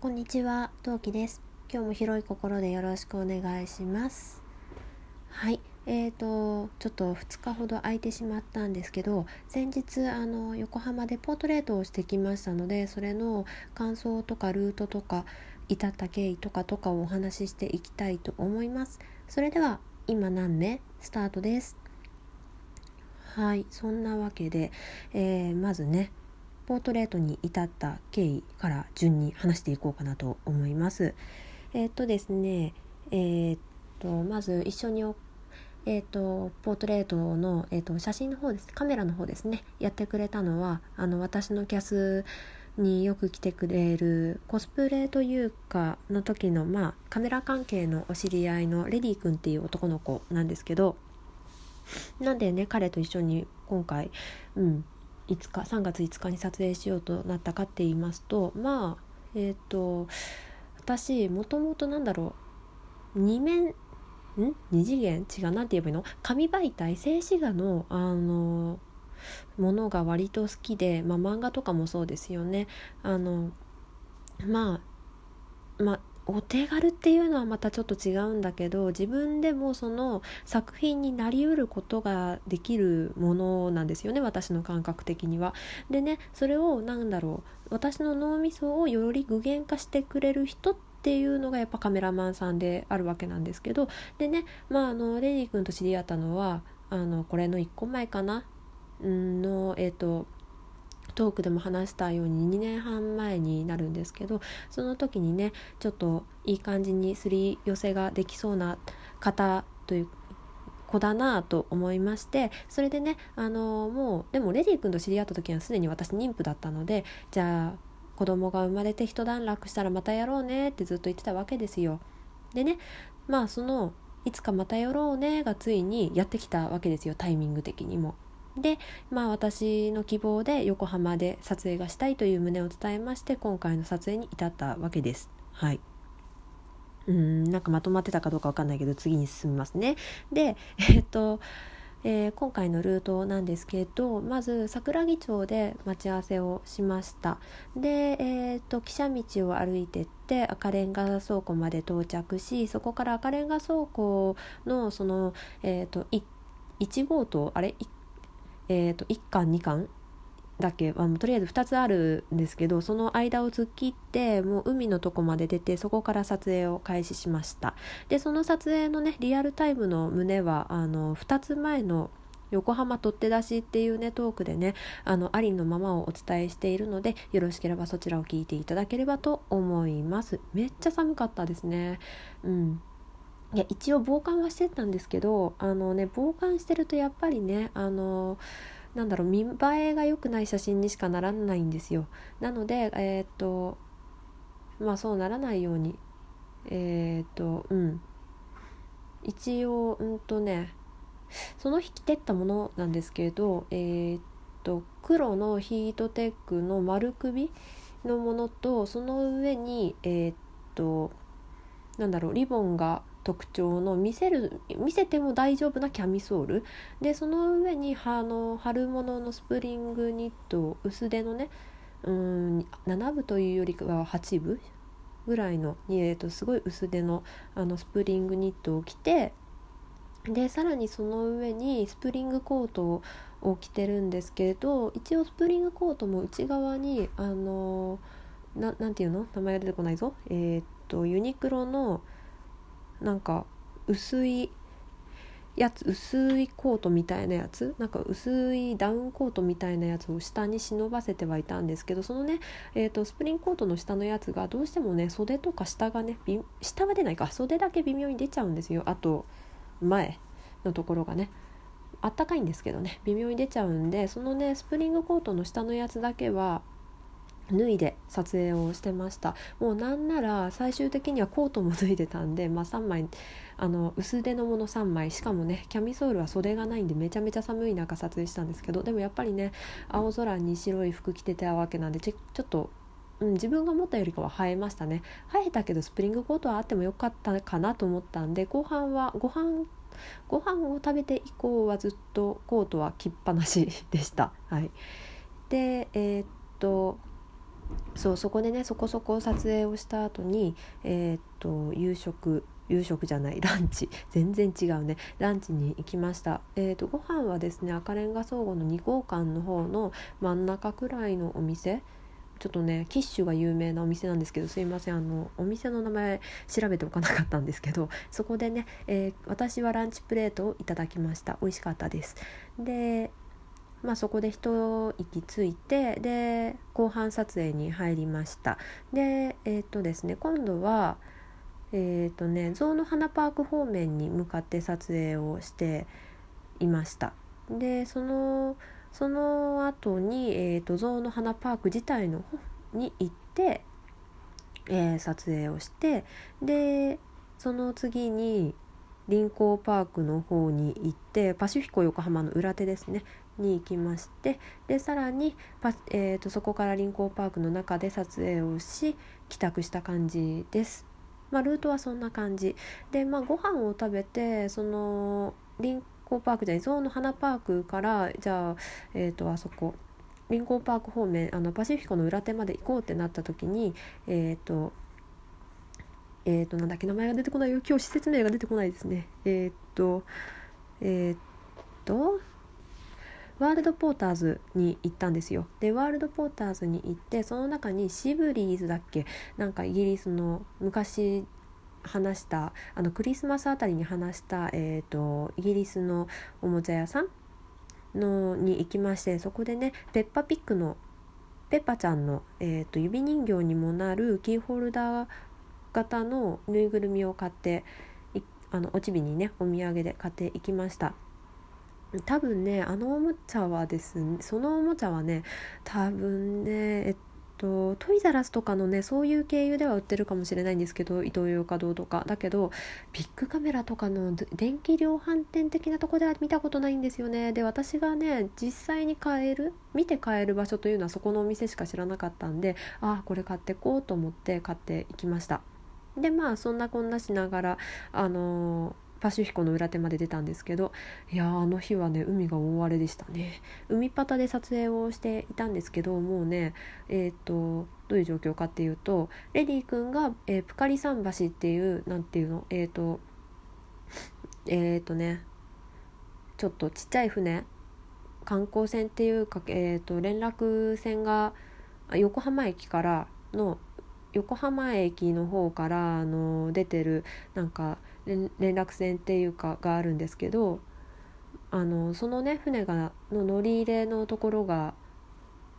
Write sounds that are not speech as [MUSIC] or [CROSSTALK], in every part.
こんにちは、トウキです。今日も広い心でよろしくお願いします。はい、えーと、ちょっと2日ほど空いてしまったんですけど、先日、あの、横浜でポートレートをしてきましたので、それの感想とかルートとか、至った経緯とかとかをお話ししていきたいと思います。それでは、今何目スタートです。はい、そんなわけで、えーまずね、ポートレートに至った経緯から順に話していこうかなと思います。えーっとですね、えーっとまず一緒にえーっとポートレートの、えーっと写真の方ですカメラの方ですねやってくれたのはあの私のキャスによく来てくれるコスプレというかの時のまあカメラ関係のお知り合いのレディ君っていう男の子なんですけどなんでね彼と一緒に今回うん5日3月5日に撮影しようとなったかって言いますとまあえっ、と私もともとなんだろう2面ん？2次元？違う何て言えばいいの？紙媒体静止画のあのものが割と好きで、まあ、漫画とかもそうですよね。あのまあまあお手軽っていうのはまたちょっと違うんだけど自分でもその作品になりうることができるものなんですよね私の感覚的には。でねそれを何だろう私の脳みそをより具現化してくれる人っていうのがやっぱカメラマンさんであるわけなんですけどでねまああのレディ君と知り合ったのはあのこれの1個前かな？んのえっ、とトークでも話したように2年半前になるんですけどその時にねちょっといい感じにすり寄せができそうな方という子だなと思いましてそれでねあのもうでもレディ君と知り合った時はすでに私妊婦だったのでじゃあ子供が生まれて一段落したらまたやろうねってずっと言ってたわけですよ。でねまあそのいつかまたやろうねがついにやってきたわけですよタイミング的にも。でまあ私の希望で横浜で撮影がしたいという旨を伝えまして今回の撮影に至ったわけです。はいうんなんかまとまってたかどうかわかんないけど次に進みますね。で [LAUGHS] えっと、えー今回のルートなんですけどまず桜木町で待ち合わせをしました。で、えっと汽車道を歩いてって赤レンガ倉庫まで到着しそこから赤レンガ倉庫のその、えっと1号棟あれ？いえー、と1巻2巻だけあのとりあえず2つあるんですけどその間を突っ切ってもう海のとこまで出てそこから撮影を開始しました。でその撮影のねリアルタイムの旨はあの2つ前の横浜取って出しっていうねトークでねあのありのままをお伝えしているのでよろしければそちらを聞いていただければと思います。めっちゃ寒かったですね。うん。いや一応防寒はしてたんですけどあのね防寒してるとやっぱりねあのなんだろう見栄えが良くない写真にしかならないんですよ。なのでえーっとまあそうならないようにえーっとうん。一応うんとねその日着てったものなんですけどえーっと黒のヒートテックの丸首のものとその上にえーっとなんだろうリボンが特徴の見せる見せても大丈夫なキャミソール。でその上にあの春物のスプリングニット薄手のねうん7分というよりかは8分ぐらいの、えー、とすごい薄手のあのスプリングニットを着てでさらにその上にスプリングコートを着てるんですけれど一応スプリングコートも内側にあのななんていうの？名前が出てこないぞ。えっ、とユニクロのなんか薄いやつ薄いコートみたいなやつ？なんか薄いダウンコートみたいなやつを下に忍ばせてはいたんですけどそのね、えー、とスプリングコートの下のやつがどうしてもね袖とか下がね下は出ないか。袖だけ微妙に出ちゃうんですよ。あと前のところがね。あったかいんですけどね。微妙に出ちゃうんでそのねスプリングコートの下のやつだけは脱いで撮影をしてました。もうなんなら最終的にはコートも脱いでたんで、まあ、3枚あの薄手のもの3枚しかもねキャミソールは袖がないんでめちゃめちゃ寒い中撮影したんですけどでもやっぱりね青空に白い服着てたわけなんでちょっと、うん、自分が思ったよりかは映えましたね。映えたけどスプリングコートはあってもよかったかなと思ったんで後半はご飯ご飯を食べて以降はずっとコートは着っぱなしでした。はい、でえーっとそうそこでねそこそこ撮影をした後にえー、っと夕食夕食じゃない [LAUGHS] ランチ。全然違うね。ランチに行きました。えー、とご飯はですね赤レンガ倉庫の2号館の方の真ん中くらいのお店。ちょっとねキッシュが有名なお店なんですけどすいません。あのお店の名前調べておかなかったんですけどそこでね、えー、私はランチプレートをいただきました。美味しかったです。でまあ、そこで一息ついてで後半撮影に入りました。でえっ、とですね今度はえっ、とね象の花パーク方面に向かって撮影をしていました。でそのその後に、えーと、象の花パーク自体の方に行って、えー、撮影をしてでその次に臨港パークの方に行ってパシフィコ横浜の裏手ですねに行きましてでさらにパ、えーと、そこから臨港パークの中で撮影をし帰宅した感じです。まあ、ルートはそんな感じで、まあ、ご飯を食べてその臨港パークじゃないゾウの花パークからじゃあ、えーと、あそこ臨港パーク方面あのパシフィコの裏手まで行こうってなった時にえっ、ー、とえっ、ー、となんだっけ名前が出てこないよ。今日施設名が出てこないですね。えっ、ー、とえっとワールドポーターズに行ったんですよ。でワールドポーターズに行ってその中にシブリーズだっけ？なんかイギリスの昔話したあのクリスマスあたりに話した、えーと、イギリスのおもちゃ屋さんのに行きましてそこでねペッパピックのペッパちゃんの、えーと指人形にもなるキーホルダー型のぬいぐるみを買ってあのおちびにねお土産で買っていきました。多分ねあのおもちゃはですねそのおもちゃはね多分ねえっとトイザラスとかのねそういう経由では売ってるかもしれないんですけどイトーヨーカドーとか。だけどビッグカメラとかの電気量販店的なとこでは見たことないんですよね。で私がね実際に買える見て買える場所というのはそこのお店しか知らなかったんでああこれ買ってこうと思って買っていきました。でまあそんなこんなしながらあのパシフィコの裏手まで出たんですけどいやあの日はね海が大荒れでしたね。海パタで撮影をしていたんですけどもうねえっ、ー、とどういう状況かっていうとレディ君が、えー、プカリ桟橋っていう何ていうのえっ、ー、とえっ、とねちょっとちっちゃい船観光船っていうか、えーと連絡船が横浜駅からの横浜駅の方からあの出てるなんか連絡船っていうかがあるんですけどあのそのね船がの乗り入れのところが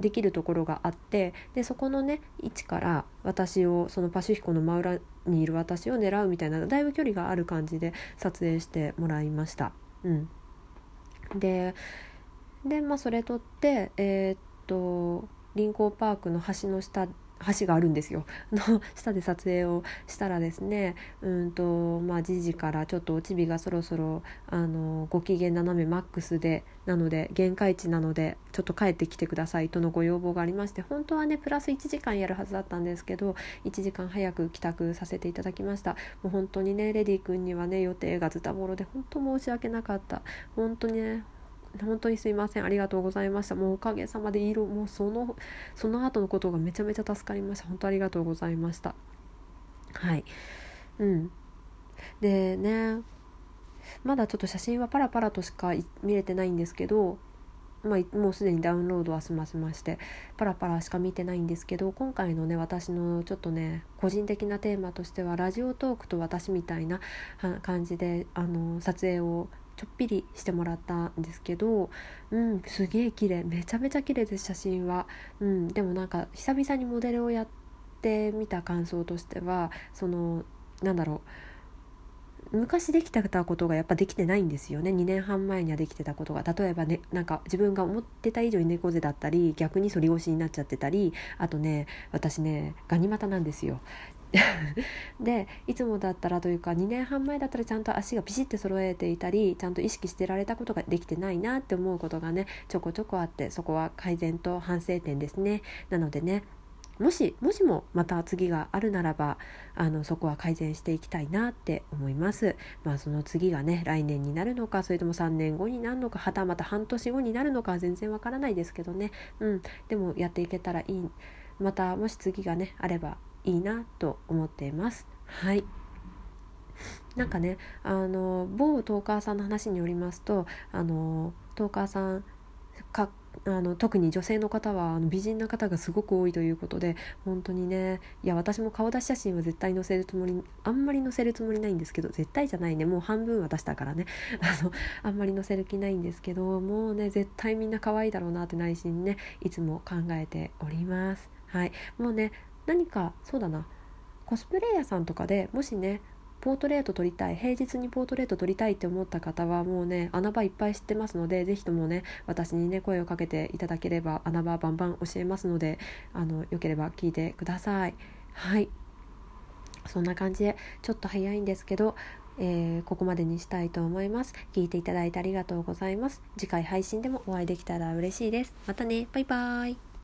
できるところがあってでそこのね位置から私をそのパシフィコの真裏にいる私を狙うみたいなだいぶ距離がある感じで撮影してもらいました。うん、でで、まあ、それ撮ってえー、っと臨港パークの橋の下橋があるんですよ。[LAUGHS] の下で撮影をしたらですねうんとまあじじからちょっとおちびがそろそろあのご機嫌斜めマックスでなので限界値なのでちょっと帰ってきてくださいとのご要望がありまして本当はねプラス1時間やるはずだったんですけど1時間早く帰宅させていただきました。もう本当にねレディ君にはね予定がズタボロで本当申し訳なかった。本当にね本当にすいません。ありがとうございました。もうおかげさまで色もうそのその後のことがめちゃめちゃ助かりました。本当ありがとうございました。はい。うん。でね。まだちょっと写真はパラパラとしか見れてないんですけどまあ、もうすでにダウンロードは済ませましてパラパラしか見てないんですけど今回のね私のちょっとね個人的なテーマとしてはラジオトークと私みたいな感じであの撮影をちょっぴりしてもらったんですけどうんすげえ綺麗。めちゃめちゃ綺麗です写真は、うん、でもなんか久々にモデルをやってみた感想としてはそのなんだろう。昔できてたことがやっぱできてないんですよね。2年半前にはできてたことが。例えばねなんか自分が思ってた以上に猫背だったり逆に反り腰になっちゃってたりあとね私ねガニ股なんですよ。でいつもだったらというか2年半前だったらちゃんと足がピシッて揃えていたりちゃんと意識してられたことができてないなって思うことがねちょこちょこあってそこは改善と反省点ですね。なのでねもしもしもまた次があるならばあのそこは改善していきたいなって思います。まあその次がね来年になるのかそれとも3年後になるのかはたまた半年後になるのかは全然わからないですけどね。うん。でもやっていけたらいい。またもし次がねあればいいなと思っています。はい。なんかねあの某トーカーさんの話によりますとあのトーカーさんかあの特に女性の方はあの美人な方がすごく多いということで本当にねいや私も顔出し写真は絶対載せるつもりあんまり載せるつもりないんですけど絶対じゃないね。もう半分は出したからね。[LAUGHS] あのあんまり載せる気ないんですけどもうね絶対みんな可愛いだろうなって内心ねいつも考えております。はい。もうね何かそうだなコスプレイヤーさんとかでもしねポートレート撮りたい平日にポートレート撮りたいって思った方はもうね穴場いっぱい知ってますので是非ともね私にね声をかけていただければ穴場バンバン教えますのであのよければ聞いてください。はい。そんな感じでちょっと早いんですけどえー、ここまでにしたいと思います。聞いていただいてありがとうございます。次回配信でもお会いできたら嬉しいです。またね。バイバーイ。